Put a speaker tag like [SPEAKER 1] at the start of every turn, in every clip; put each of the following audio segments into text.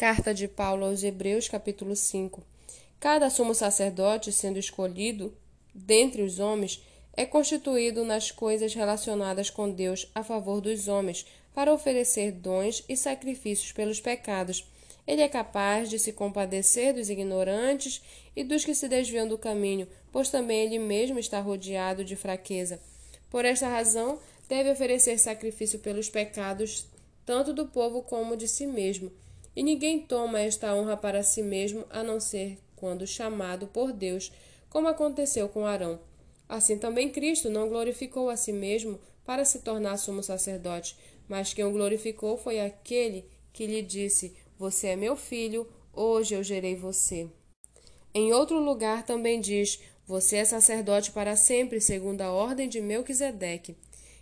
[SPEAKER 1] Carta de Paulo aos Hebreus, capítulo 5. Cada sumo sacerdote, sendo escolhido dentre os homens, é constituído nas coisas relacionadas com Deus a favor dos homens, para oferecer dons e sacrifícios pelos pecados. Ele é capaz de se compadecer dos ignorantes e dos que se desviam do caminho, pois também ele mesmo está rodeado de fraqueza. Por esta razão, deve oferecer sacrifício pelos pecados, tanto do povo como de si mesmo e ninguém toma esta honra para si mesmo a não ser quando chamado por Deus, como aconteceu com Arão. Assim também Cristo não glorificou a si mesmo para se tornar sumo sacerdote, mas quem o glorificou foi aquele que lhe disse: Você é meu filho, hoje eu gerei você. Em outro lugar também diz: Você é sacerdote para sempre, segundo a ordem de Melquisedeque.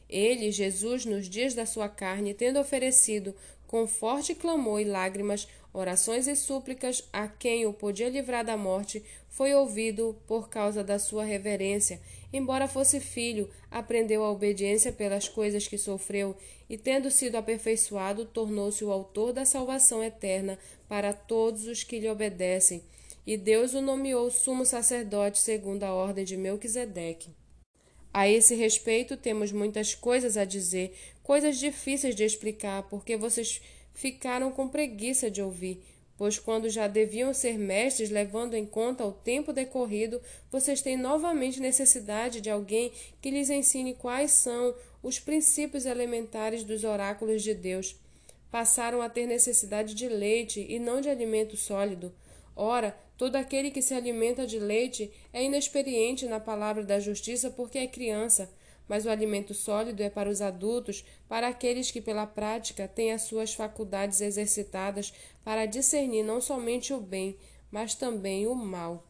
[SPEAKER 1] Ele, Jesus, nos dias da sua carne, tendo oferecido com forte clamor e lágrimas, orações e súplicas a quem o podia livrar da morte, foi ouvido por causa da sua reverência. Embora fosse filho, aprendeu a obediência pelas coisas que sofreu e, tendo sido aperfeiçoado, tornou-se o autor da salvação eterna para todos os que lhe obedecem. E Deus o nomeou sumo sacerdote segundo a ordem de Melquisedeque. A esse respeito, temos muitas coisas a dizer, coisas difíceis de explicar, porque vocês ficaram com preguiça de ouvir. Pois, quando já deviam ser mestres, levando em conta o tempo decorrido, vocês têm novamente necessidade de alguém que lhes ensine quais são os princípios elementares dos oráculos de Deus. Passaram a ter necessidade de leite e não de alimento sólido. Ora, todo aquele que se alimenta de leite é inexperiente na palavra da justiça porque é criança, mas o alimento sólido é para os adultos, para aqueles que pela prática têm as suas faculdades exercitadas para discernir não somente o bem, mas também o mal.